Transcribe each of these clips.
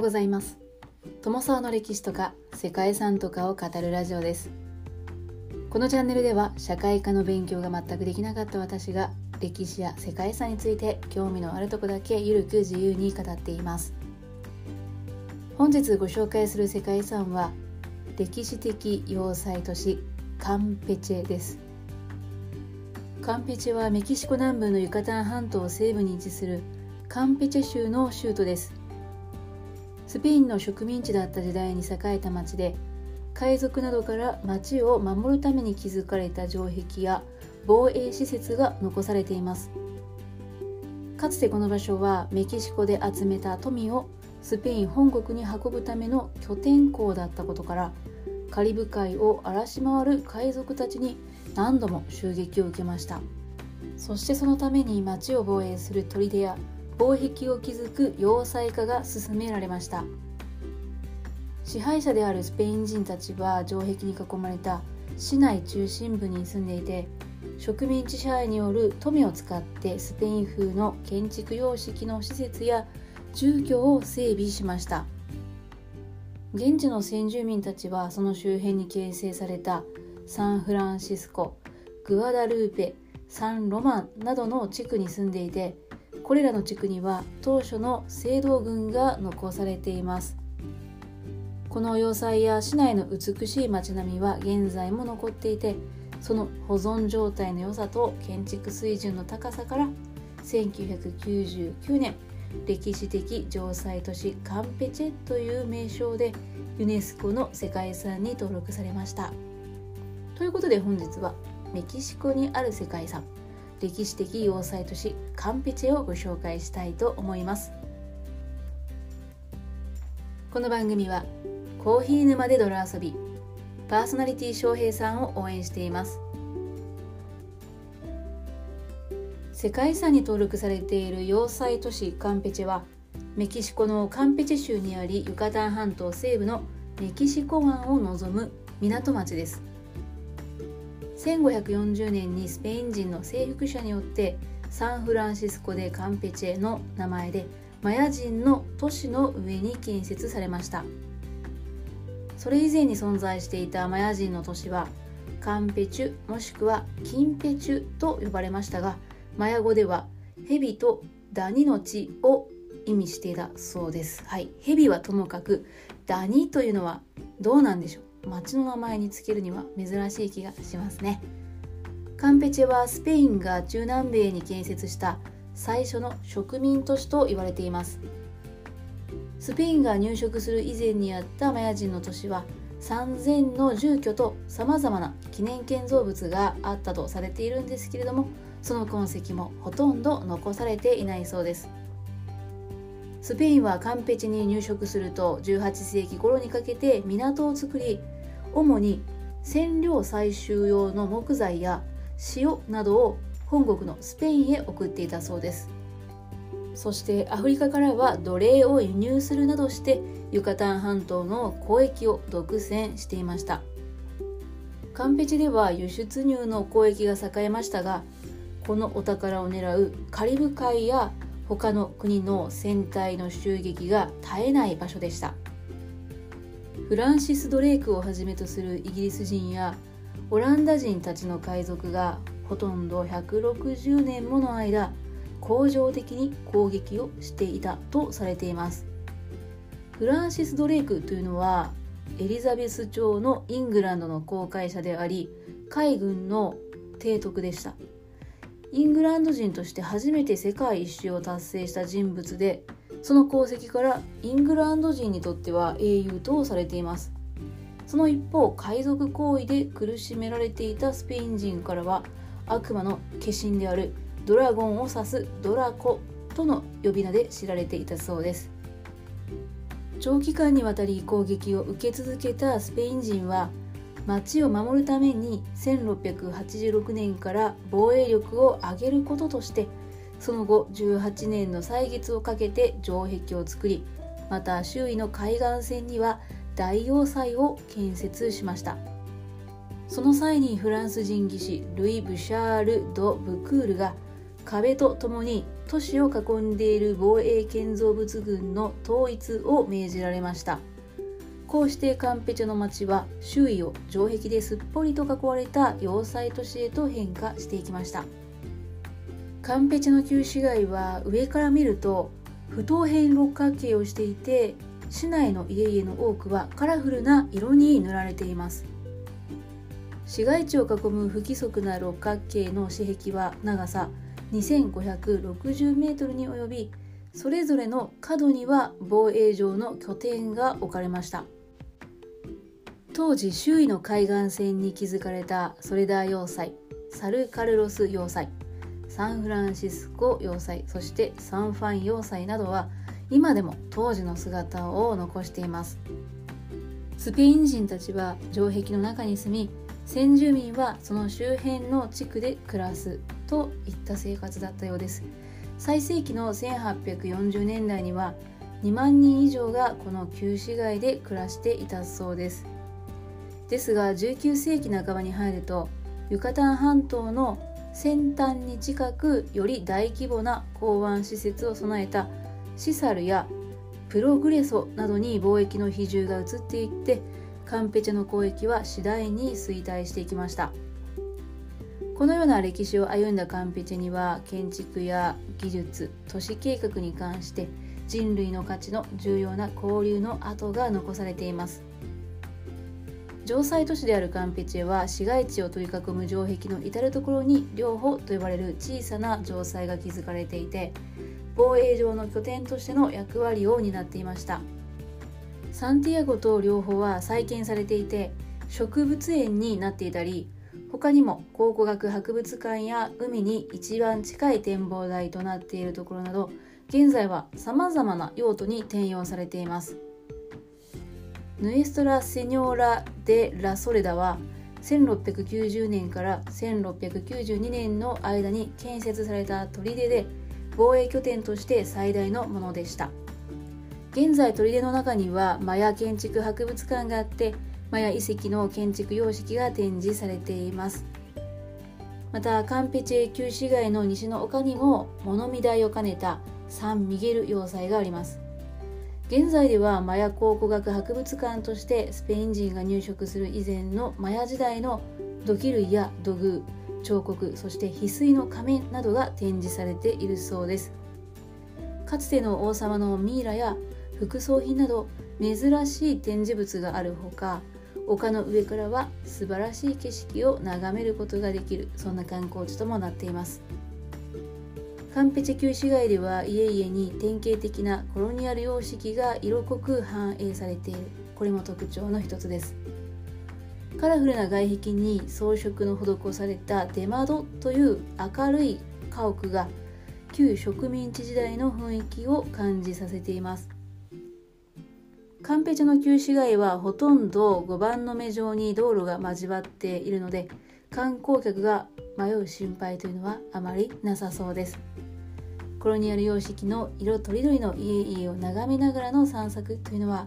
うございます。友沢の歴史とか世界遺産とかを語るラジオです。このチャンネルでは社会科の勉強が全くできなかった私が歴史や世界遺産について興味のあるとこだけゆるく自由に語っています。本日ご紹介する世界遺産は歴史的要塞都市カンペチェです。カンペチェはメキシコ南部のユカタン半島西部に位置するカンペチェ州の州都です。スペインの植民地だった時代に栄えた町で海賊などから町を守るために築かれた城壁や防衛施設が残されています。かつてこの場所はメキシコで集めた富をスペイン本国に運ぶための拠点港だったことからカリブ海を荒らし回る海賊たちに何度も襲撃を受けました。そしてそのために町を防衛する砦や防壁を築く要塞化が進められました。支配者であるスペイン人たちは城壁に囲まれた市内中心部に住んでいて植民地支配による富を使ってスペイン風の建築様式の施設や住居を整備しました。現地の先住民たちはその周辺に形成されたサンフランシスコグアダルーペサンロマンなどの地区に住んでいてこれらの地区には当初の聖堂群が残されています。この要塞や市内の美しい街並みは現在も残っていてその保存状態の良さと建築水準の高さから1999年歴史的城塞都市カンペチェという名称でユネスコの世界遺産に登録されました。ということで本日はメキシコにある世界遺産歴史的要塞都市カンペチェをご紹介したいと思います。この番組はコーヒー沼で泥遊びパーソナリティ翔平さんを応援しています。世界遺産に登録されている要塞都市カンペチェはメキシコのカンペチェ州にありユカタン半島西部のメキシコ湾を望む港町です。1540年にスペイン人の征服者によってサンフランシスコでカンペチェの名前でマヤ人の都市の上に建設されました。それ以前に存在していたマヤ人の都市はカンペチュもしくはキンペチュと呼ばれましたがマヤ語では蛇とダニの地を意味していたそうです。はい。蛇はともかくダニというのはどうなんでしょう？町の名前につけるには珍しい気がしますね。カンペチェはスペインが中南米に建設した最初の植民都市と言われています。スペインが入植する以前にあったマヤ人の都市は3000の住居とさまざまな記念建造物があったとされているんですけれどもその痕跡もほとんど残されていないそうです。スペインはカンペチに入植すると18世紀頃にかけて港を作り主に染料採集用の木材や塩などを本国のスペインへ送っていたそうです。そしてアフリカからは奴隷を輸入するなどしてユカタン半島の交易を独占していました。カンペチでは輸出入の交易が栄えましたがこのお宝を狙うカリブ海や他の国の船体の襲撃が絶えない場所でした。フランシス・ドレイクをはじめとするイギリス人やオランダ人たちの海賊がほとんど160年もの間恒常的に攻撃をしていたとされています。フランシス・ドレイクというのはエリザベス朝のイングランドの航海者であり海軍の提督でした。イングランド人として初めて世界一周を達成した人物でその功績からイングランド人にとっては英雄とされています。その一方海賊行為で苦しめられていたスペイン人からは悪魔の化身であるドラゴンを指すドラコとの呼び名で知られていたそうです。長期間にわたり攻撃を受け続けたスペイン人は町を守るために1686年から防衛力を上げることとしてその後18年の歳月をかけて城壁を作りまた周囲の海岸線には大要塞を建設しました。その際にフランス人技師ルイ・ブシャール・ド・ブクールが壁とともに都市を囲んでいる防衛建造物群の統一を命じられました。こうしてカンペチェの町は周囲を城壁ですっぽりと囲われた要塞都市へと変化していきました。カンペチェの旧市街は上から見ると不等辺六角形をしていて市内の家々の多くはカラフルな色に塗られています。市街地を囲む不規則な六角形の市壁は長さ2560メートルに及びそれぞれの角には防衛上の拠点が置かれました。当時周囲の海岸線に築かれたソレダー要塞サル・カルロス要塞サンフランシスコ要塞そしてサンファン要塞などは今でも当時の姿を残しています。スペイン人たちは城壁の中に住み先住民はその周辺の地区で暮らすといった生活だったようです。最盛期の1840年代には2万人以上がこの旧市街で暮らしていたそうです。ですが19世紀半ばに入るとユカタン半島の先端に近くより大規模な港湾施設を備えたシサルやプログレソなどに貿易の比重が移っていってカンペチェの交易は次第に衰退していきました。このような歴史を歩んだカンペチェには建築や技術都市計画に関して人類の価値の重要な交流の跡が残されています。城塞都市であるカンペチェは市街地を取り囲む城壁の至る所に両方と呼ばれる小さな城塞が築かれていて防衛上の拠点としての役割を担っていました。サンティアゴと両方は再建されていて植物園になっていたり他にも考古学博物館や海に一番近い展望台となっているところなど現在はさまざまな用途に転用されています。ヌエストラ・セニョーラ・デ・ラ・ソレダは1690年から1692年の間に建設された砦で防衛拠点として最大のものでした。現在砦の中にはマヤ建築博物館があってマヤ遺跡の建築様式が展示されています。またカンペチェ旧市街の西の丘にも物見台を兼ねたサン・ミゲル要塞があります。現在ではマヤ考古学博物館としてスペイン人が入植する以前のマヤ時代の土器類や土偶彫刻そして翡翠の仮面などが展示されているそうです。かつての王様のミイラや副葬品など珍しい展示物があるほか丘の上からは素晴らしい景色を眺めることができる。そんな観光地ともなっています。カンペチェ旧市街では家々に典型的なコロニアル様式が色濃く反映されている。これも特徴の一つです。カラフルな外壁に装飾の施された出窓という明るい家屋が旧植民地時代の雰囲気を感じさせています。カンペチャの旧市街はほとんど5番の目状に道路が交わっているので観光客が迷う心配というのはあまりなさそうです。コロニアル様式の色とりどりの家々を眺めながらの散策というのは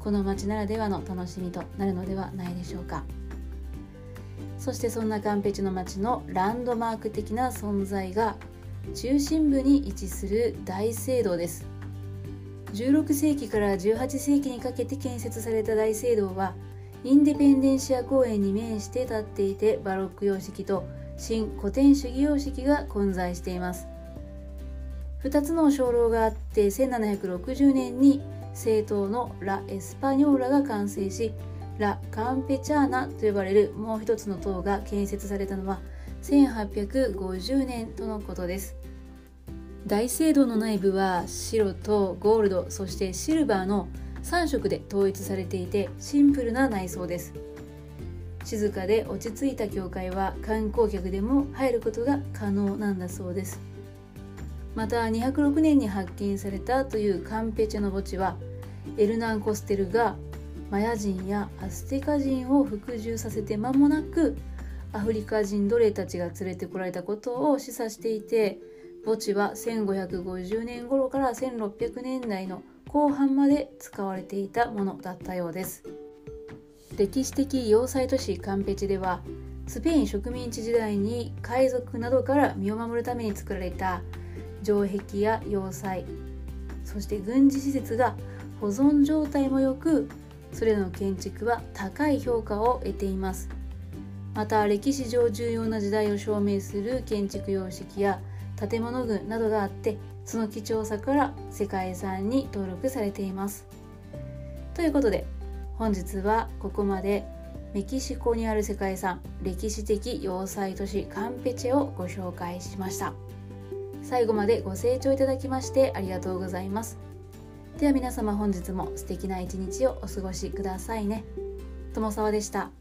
この街ならではの楽しみとなるのではないでしょうか。そしてそんなカンペチの街のランドマーク的な存在が中心部に位置する大聖堂です。16世紀から18世紀にかけて建設された大聖堂はインデペンデンシア公園に面して建っていてバロック様式と新古典主義様式が混在しています。2つの鐘楼があって1760年に政党のラ・エスパニョーラが完成しラ・カンペチャーナと呼ばれるもう一つの塔が建設されたのは1850年とのことです。大聖堂の内部は白とゴールドそしてシルバーの3色で統一されていてシンプルな内装です。静かで落ち着いた教会は観光客でも入ることが可能なんだそうです。また206年に発見されたというカンペチェの墓地はエルナン・コステルがマヤ人やアステカ人を服従させて間もなくアフリカ人奴隷たちが連れてこられたことを示唆していて墓地は1550年頃から1600年代の後半まで使われていたものだったようです。歴史的要塞都市カンペチではスペイン植民地時代に海賊などから身を守るために作られた城壁や要塞そして軍事施設が保存状態も良くそれらの建築は高い評価を得ています。また歴史上重要な時代を証明する建築様式や建物群などがあってその貴重さから世界遺産に登録されています。ということで本日はここまでメキシコにある世界遺産歴史的要塞都市カンペチェをご紹介しました。最後までご清聴いただきましてありがとうございます。では皆様本日も素敵な一日をお過ごしくださいね。友沢でした。